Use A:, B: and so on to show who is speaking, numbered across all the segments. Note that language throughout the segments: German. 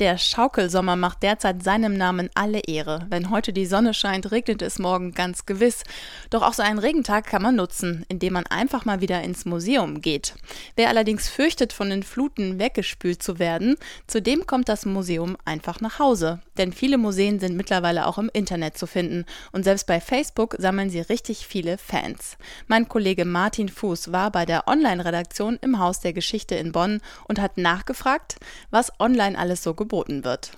A: Der Schaukelsommer macht derzeit seinem Namen alle Ehre. Wenn heute die Sonne scheint, regnet es morgen ganz gewiss. Doch auch so einen Regentag kann man nutzen, indem man einfach mal wieder ins Museum geht. Wer allerdings fürchtet, von den Fluten weggespült zu werden, zu dem kommt das Museum einfach nach Hause. Denn viele Museen sind mittlerweile auch im Internet zu finden und selbst bei Facebook sammeln sie richtig viele Fans. Mein Kollege Martin Fuß war bei der Online-Redaktion im Haus der Geschichte in Bonn und hat nachgefragt, was online alles so geboten wird.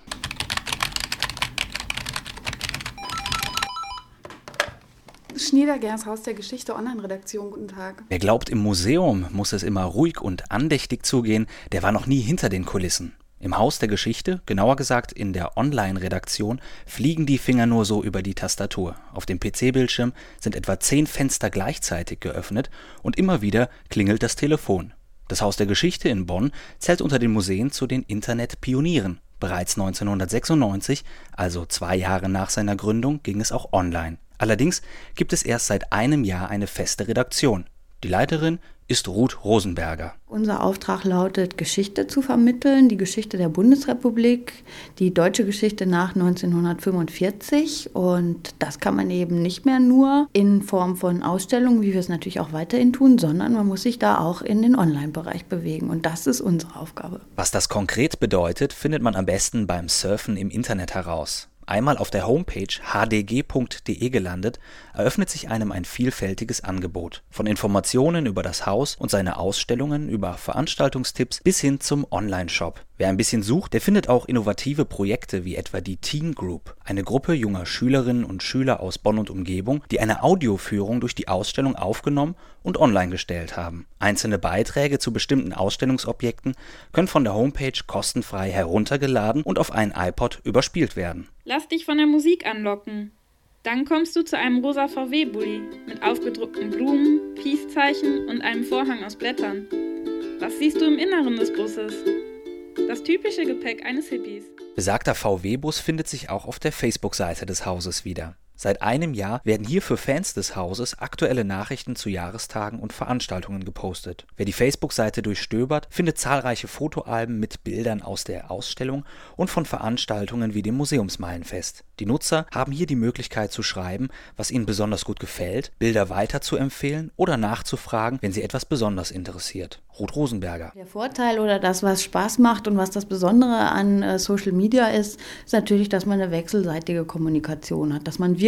B: Schniedergers Haus der Geschichte Online-Redaktion, guten Tag.
C: Wer glaubt, im Museum muss es immer ruhig und andächtig zugehen, der war noch nie hinter den Kulissen. Im Haus der Geschichte, genauer gesagt in der Online-Redaktion, fliegen die Finger nur so über die Tastatur. Auf dem PC-Bildschirm sind etwa zehn Fenster gleichzeitig geöffnet und immer wieder klingelt das Telefon. Das Haus der Geschichte in Bonn zählt unter den Museen zu den Internetpionieren. Bereits 1996, also zwei Jahre nach seiner Gründung, ging es auch online. Allerdings gibt es erst seit einem Jahr eine feste Redaktion. Die Leiterin ist Ruth Rosenberger.
D: Unser Auftrag lautet, Geschichte zu vermitteln, die Geschichte der Bundesrepublik, die deutsche Geschichte nach 1945. Und das kann man eben nicht mehr nur in Form von Ausstellungen, wie wir es natürlich auch weiterhin tun, sondern man muss sich da auch in den Online-Bereich bewegen. Und das ist unsere Aufgabe.
C: Was das konkret bedeutet, findet man am besten beim Surfen im Internet heraus. Einmal auf der Homepage hdg.de gelandet, eröffnet sich einem ein vielfältiges Angebot. Von Informationen über das Haus und seine Ausstellungen, über Veranstaltungstipps bis hin zum Online-Shop. Wer ein bisschen sucht, der findet auch innovative Projekte wie etwa die Teen Group, eine Gruppe junger Schülerinnen und Schüler aus Bonn und Umgebung, die eine Audioführung durch die Ausstellung aufgenommen und online gestellt haben. Einzelne Beiträge zu bestimmten Ausstellungsobjekten können von der Homepage kostenfrei heruntergeladen und auf einen iPod überspielt werden.
E: Lass dich von der Musik anlocken. Dann kommst du zu einem rosa VW-Bully mit aufgedruckten Blumen, Peace-Zeichen und einem Vorhang aus Blättern. Was siehst du im Inneren des Busses? Das typische Gepäck eines Hippies.
C: Besagter VW-Bus findet sich auch auf der Facebook-Seite des Hauses wieder. Seit einem Jahr werden hier für Fans des Hauses aktuelle Nachrichten zu Jahrestagen und Veranstaltungen gepostet. Wer die Facebook-Seite durchstöbert, findet zahlreiche Fotoalben mit Bildern aus der Ausstellung und von Veranstaltungen wie dem Museumsmeilenfest. Die Nutzer haben hier die Möglichkeit zu schreiben, was ihnen besonders gut gefällt, Bilder weiterzuempfehlen oder nachzufragen, wenn sie etwas besonders interessiert. Ruth Rosenberger.
D: Der Vorteil oder das, was Spaß macht und was das Besondere an äh, Social Media ist, ist natürlich, dass man eine wechselseitige Kommunikation hat, dass man wirklich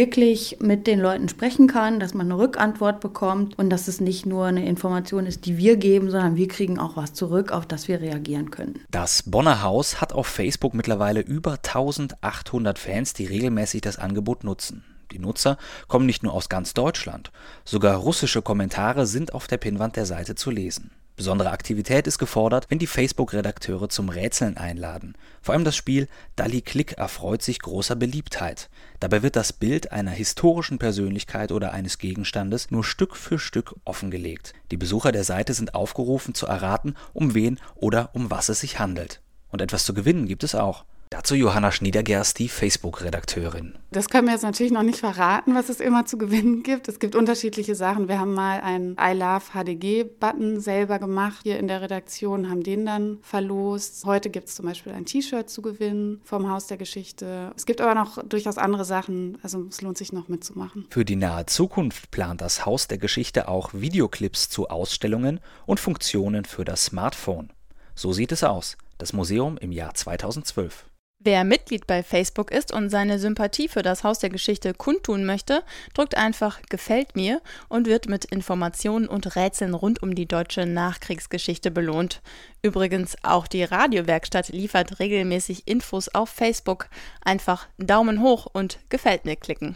D: mit den Leuten sprechen kann, dass man eine Rückantwort bekommt und dass es nicht nur eine Information ist, die wir geben, sondern wir kriegen auch was zurück, auf das wir reagieren können.
C: Das Bonner Haus hat auf Facebook mittlerweile über 1800 Fans, die regelmäßig das Angebot nutzen. Die Nutzer kommen nicht nur aus ganz Deutschland, sogar russische Kommentare sind auf der Pinnwand der Seite zu lesen. Besondere Aktivität ist gefordert, wenn die Facebook-Redakteure zum Rätseln einladen. Vor allem das Spiel Dalli Click erfreut sich großer Beliebtheit. Dabei wird das Bild einer historischen Persönlichkeit oder eines Gegenstandes nur Stück für Stück offengelegt. Die Besucher der Seite sind aufgerufen zu erraten, um wen oder um was es sich handelt. Und etwas zu gewinnen gibt es auch. Dazu Johanna Schniedergerst, die Facebook-Redakteurin.
B: Das können wir jetzt natürlich noch nicht verraten, was es immer zu gewinnen gibt. Es gibt unterschiedliche Sachen. Wir haben mal einen I Love HDG-Button selber gemacht hier in der Redaktion, haben den dann verlost. Heute gibt es zum Beispiel ein T-Shirt zu gewinnen vom Haus der Geschichte. Es gibt aber noch durchaus andere Sachen. Also es lohnt sich noch mitzumachen.
C: Für die nahe Zukunft plant das Haus der Geschichte auch Videoclips zu Ausstellungen und Funktionen für das Smartphone. So sieht es aus. Das Museum im Jahr 2012.
A: Wer Mitglied bei Facebook ist und seine Sympathie für das Haus der Geschichte kundtun möchte, drückt einfach Gefällt mir und wird mit Informationen und Rätseln rund um die deutsche Nachkriegsgeschichte belohnt. Übrigens auch die Radiowerkstatt liefert regelmäßig Infos auf Facebook. Einfach Daumen hoch und Gefällt mir klicken.